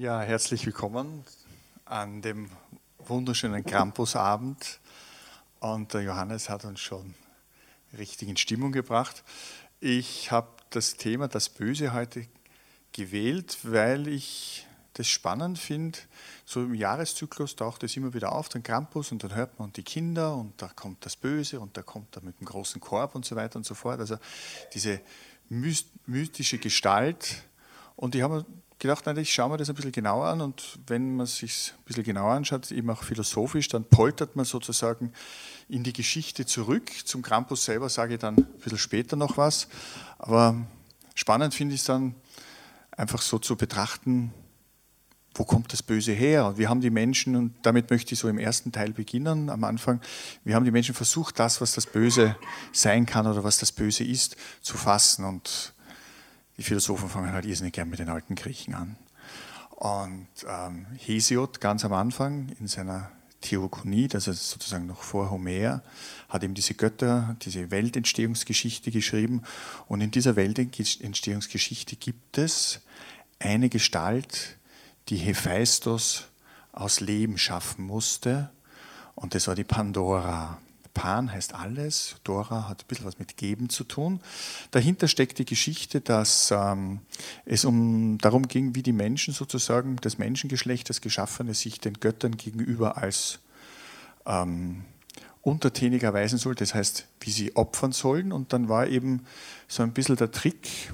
Ja, herzlich willkommen an dem wunderschönen Krampusabend. Und der Johannes hat uns schon richtig in Stimmung gebracht. Ich habe das Thema das Böse heute gewählt, weil ich das spannend finde. So im Jahreszyklus taucht es immer wieder auf, den Krampus, und dann hört man die Kinder und da kommt das Böse und da kommt er mit dem großen Korb und so weiter und so fort. Also diese mythische Gestalt. Und ich habe gedacht, nein, ich schaue mir das ein bisschen genauer an und wenn man sich ein bisschen genauer anschaut, eben auch philosophisch, dann poltert man sozusagen in die Geschichte zurück. Zum Krampus selber sage ich dann ein bisschen später noch was. Aber spannend finde ich es dann einfach so zu betrachten, wo kommt das Böse her? Wir haben die Menschen, und damit möchte ich so im ersten Teil beginnen, am Anfang, wir haben die Menschen versucht, das, was das Böse sein kann oder was das Böse ist, zu fassen. Und die Philosophen fangen halt irrsinnig gern mit den alten Griechen an. Und ähm, Hesiod ganz am Anfang in seiner Theogonie, das ist sozusagen noch vor Homer, hat eben diese Götter, diese Weltentstehungsgeschichte geschrieben. Und in dieser Weltentstehungsgeschichte gibt es eine Gestalt, die Hephaistos aus Leben schaffen musste. Und das war die Pandora. Pan heißt alles, Dora hat ein bisschen was mit Geben zu tun. Dahinter steckt die Geschichte, dass ähm, es um darum ging, wie die Menschen sozusagen, das Menschengeschlecht, das Geschaffene, sich den Göttern gegenüber als ähm, untertänig erweisen soll, das heißt, wie sie opfern sollen. Und dann war eben so ein bisschen der Trick,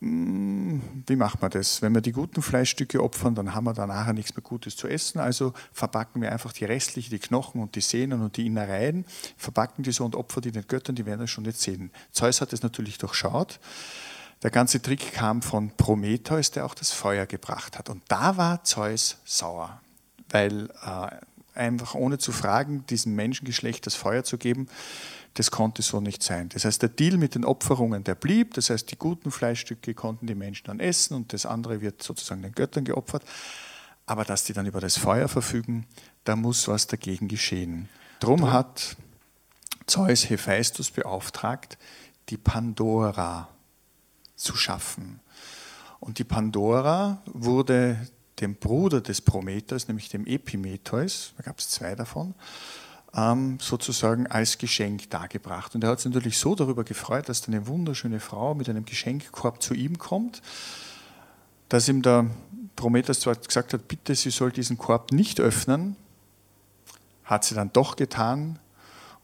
wie macht man das? Wenn wir die guten Fleischstücke opfern, dann haben wir da nachher nichts mehr Gutes zu essen. Also verpacken wir einfach die restlichen, die Knochen und die Sehnen und die Innereien, verpacken die so und opfern die den Göttern, die werden das schon nicht sehen. Zeus hat es natürlich durchschaut. Der ganze Trick kam von Prometheus, der auch das Feuer gebracht hat. Und da war Zeus sauer, weil äh, einfach ohne zu fragen, diesem Menschengeschlecht das Feuer zu geben, das konnte so nicht sein. Das heißt, der Deal mit den Opferungen, der blieb. Das heißt, die guten Fleischstücke konnten die Menschen dann essen und das andere wird sozusagen den Göttern geopfert. Aber dass die dann über das Feuer verfügen, da muss was dagegen geschehen. Drum hat Zeus Hephaistos beauftragt, die Pandora zu schaffen. Und die Pandora wurde dem Bruder des Prometheus, nämlich dem Epimetheus, da gab es zwei davon, ähm, sozusagen als Geschenk dargebracht. Und er hat sich natürlich so darüber gefreut, dass eine wunderschöne Frau mit einem Geschenkkorb zu ihm kommt, dass ihm der Prometheus zwar gesagt hat, bitte, sie soll diesen Korb nicht öffnen, hat sie dann doch getan.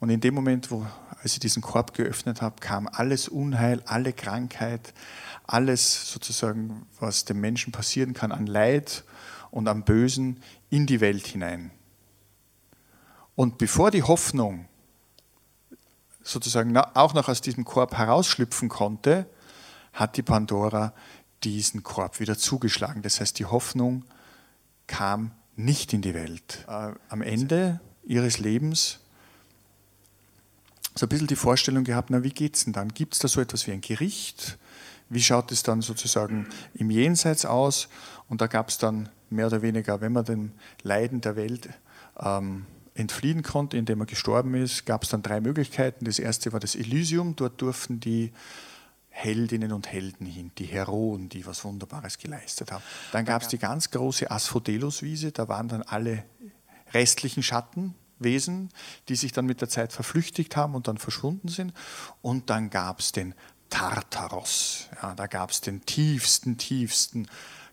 Und in dem Moment, wo als ich diesen Korb geöffnet habe, kam alles Unheil, alle Krankheit, alles sozusagen, was dem Menschen passieren kann an Leid und am Bösen in die Welt hinein. Und bevor die Hoffnung sozusagen auch noch aus diesem Korb herausschlüpfen konnte, hat die Pandora diesen Korb wieder zugeschlagen. Das heißt, die Hoffnung kam nicht in die Welt. Äh, am Ende ihres Lebens so ein bisschen die Vorstellung gehabt, na wie geht es denn dann? Gibt es da so etwas wie ein Gericht? Wie schaut es dann sozusagen im Jenseits aus? Und da gab es dann mehr oder weniger, wenn man den Leiden der Welt ähm, entfliehen konnte, indem er gestorben ist, gab es dann drei Möglichkeiten. Das erste war das Elysium, dort durften die Heldinnen und Helden hin, die Heroen, die was Wunderbares geleistet haben. Dann gab es die ganz große Asphodelos-Wiese, da waren dann alle restlichen Schattenwesen, die sich dann mit der Zeit verflüchtigt haben und dann verschwunden sind. Und dann gab es den Tartaros, ja, da gab es den tiefsten, tiefsten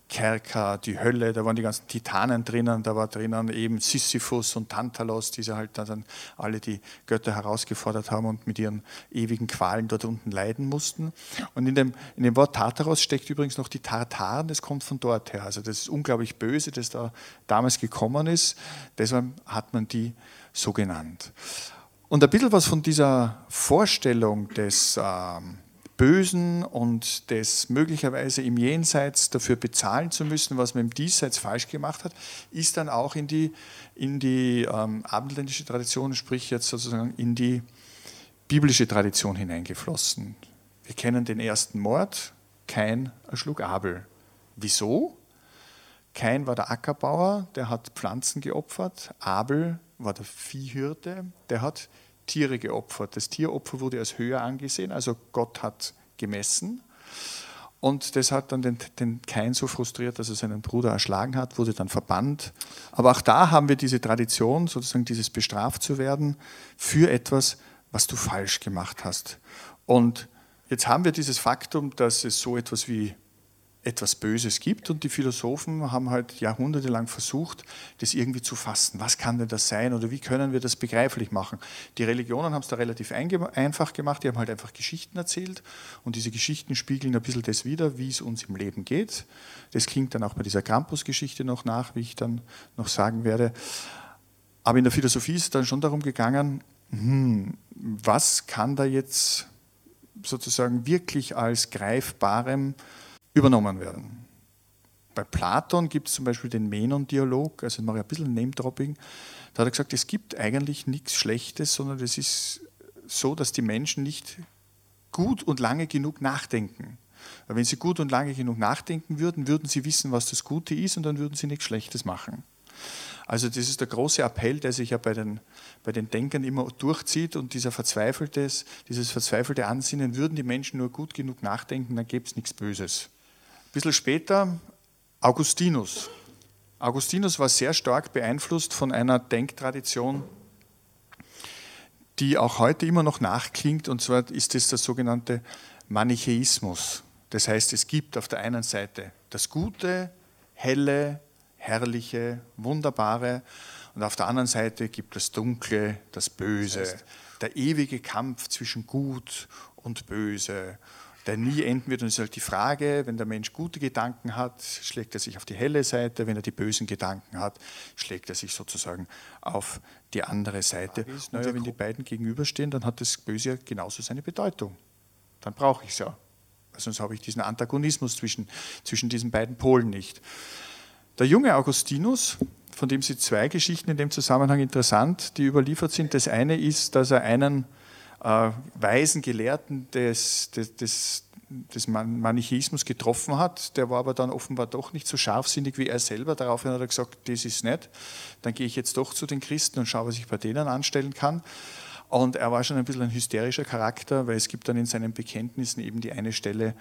Kerker, die Hölle, da waren die ganzen Titanen drinnen, da war drinnen eben Sisyphus und Tantalos, die halt dann alle die Götter herausgefordert haben und mit ihren ewigen Qualen dort unten leiden mussten. Und in dem, in dem Wort Tartaros steckt übrigens noch die Tartaren, das kommt von dort her. Also das ist unglaublich böse, das da damals gekommen ist. Deshalb hat man die so genannt. Und ein bisschen was von dieser Vorstellung des ähm, Bösen und des möglicherweise im Jenseits dafür bezahlen zu müssen, was man im Diesseits falsch gemacht hat, ist dann auch in die, in die ähm, abendländische Tradition, sprich jetzt sozusagen in die biblische Tradition hineingeflossen. Wir kennen den ersten Mord, Kain erschlug Abel. Wieso? Kain war der Ackerbauer, der hat Pflanzen geopfert. Abel war der Viehhirte, der hat Tiere geopfert. Das Tieropfer wurde als höher angesehen, also Gott hat gemessen. Und das hat dann den, den Kain so frustriert, dass er seinen Bruder erschlagen hat, wurde dann verbannt. Aber auch da haben wir diese Tradition, sozusagen dieses bestraft zu werden für etwas, was du falsch gemacht hast. Und jetzt haben wir dieses Faktum, dass es so etwas wie etwas Böses gibt und die Philosophen haben halt jahrhundertelang versucht, das irgendwie zu fassen. Was kann denn das sein oder wie können wir das begreiflich machen? Die Religionen haben es da relativ einfach gemacht, die haben halt einfach Geschichten erzählt und diese Geschichten spiegeln ein bisschen das wider, wie es uns im Leben geht. Das klingt dann auch bei dieser Krampus-Geschichte noch nach, wie ich dann noch sagen werde. Aber in der Philosophie ist es dann schon darum gegangen, hm, was kann da jetzt sozusagen wirklich als greifbarem übernommen werden. Bei Platon gibt es zum Beispiel den Menon-Dialog, also mache ich ein bisschen Name-Dropping. Da hat er gesagt, es gibt eigentlich nichts Schlechtes, sondern es ist so, dass die Menschen nicht gut und lange genug nachdenken. Weil wenn sie gut und lange genug nachdenken würden, würden sie wissen, was das Gute ist und dann würden sie nichts Schlechtes machen. Also das ist der große Appell, der sich ja bei den, bei den Denkern immer durchzieht und dieser verzweifeltes, dieses verzweifelte Ansinnen, würden die Menschen nur gut genug nachdenken, dann gäbe es nichts Böses. Ein bisschen später Augustinus. Augustinus war sehr stark beeinflusst von einer Denktradition, die auch heute immer noch nachklingt, und zwar ist es der sogenannte Manichäismus. Das heißt, es gibt auf der einen Seite das Gute, Helle, Herrliche, Wunderbare, und auf der anderen Seite gibt es Dunkle, das Böse, das heißt, der ewige Kampf zwischen Gut und Böse der nie enden wird. Und es ist halt die Frage, wenn der Mensch gute Gedanken hat, schlägt er sich auf die helle Seite, wenn er die bösen Gedanken hat, schlägt er sich sozusagen auf die andere Seite. Und naja, wenn die beiden gegenüberstehen, dann hat das Böse ja genauso seine Bedeutung. Dann brauche ich es ja. Sonst habe ich diesen Antagonismus zwischen, zwischen diesen beiden Polen nicht. Der junge Augustinus, von dem sind zwei Geschichten in dem Zusammenhang interessant, die überliefert sind. Das eine ist, dass er einen äh, weisen Gelehrten des, des, des, des Manichaismus getroffen hat. Der war aber dann offenbar doch nicht so scharfsinnig wie er selber. Daraufhin hat er gesagt, das ist nett. Dann gehe ich jetzt doch zu den Christen und schaue, was ich bei denen anstellen kann. Und er war schon ein bisschen ein hysterischer Charakter, weil es gibt dann in seinen Bekenntnissen eben die eine Stelle,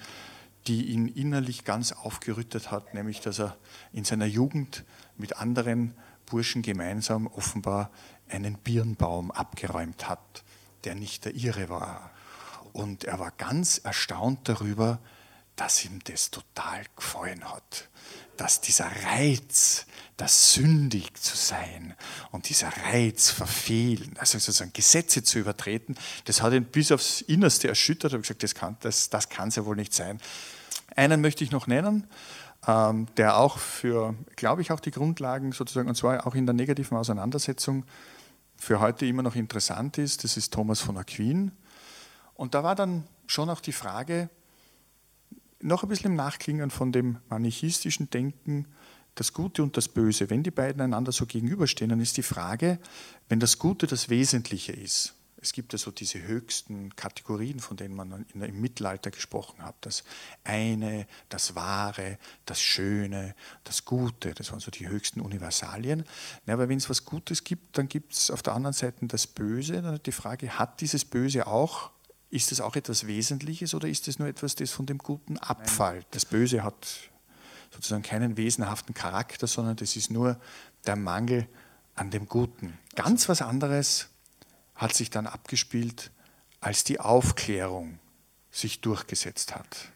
die ihn innerlich ganz aufgerüttet hat, nämlich dass er in seiner Jugend mit anderen Burschen gemeinsam offenbar einen Birnbaum abgeräumt hat der nicht der ihre war. Und er war ganz erstaunt darüber, dass ihm das total gefallen hat. Dass dieser Reiz, das sündig zu sein und dieser Reiz verfehlen, also sozusagen Gesetze zu übertreten, das hat ihn bis aufs Innerste erschüttert. Er hat gesagt, das kann das, das ja wohl nicht sein. Einen möchte ich noch nennen, ähm, der auch für, glaube ich, auch die Grundlagen sozusagen, und zwar auch in der negativen Auseinandersetzung für heute immer noch interessant ist, das ist Thomas von Aquin. Und da war dann schon auch die Frage, noch ein bisschen im Nachklingen von dem manichistischen Denken, das Gute und das Böse, wenn die beiden einander so gegenüberstehen, dann ist die Frage, wenn das Gute das Wesentliche ist, es gibt ja so diese höchsten Kategorien, von denen man im Mittelalter gesprochen hat. Das eine, das Wahre, das Schöne, das Gute, das waren so die höchsten Universalien. aber wenn es was Gutes gibt, dann gibt es auf der anderen Seite das Böse. Dann hat die Frage, hat dieses Böse auch, ist es auch etwas Wesentliches oder ist es nur etwas, das von dem Guten abfällt? Das Böse hat sozusagen keinen wesenhaften Charakter, sondern das ist nur der Mangel an dem Guten. Ganz was anderes hat sich dann abgespielt, als die Aufklärung sich durchgesetzt hat.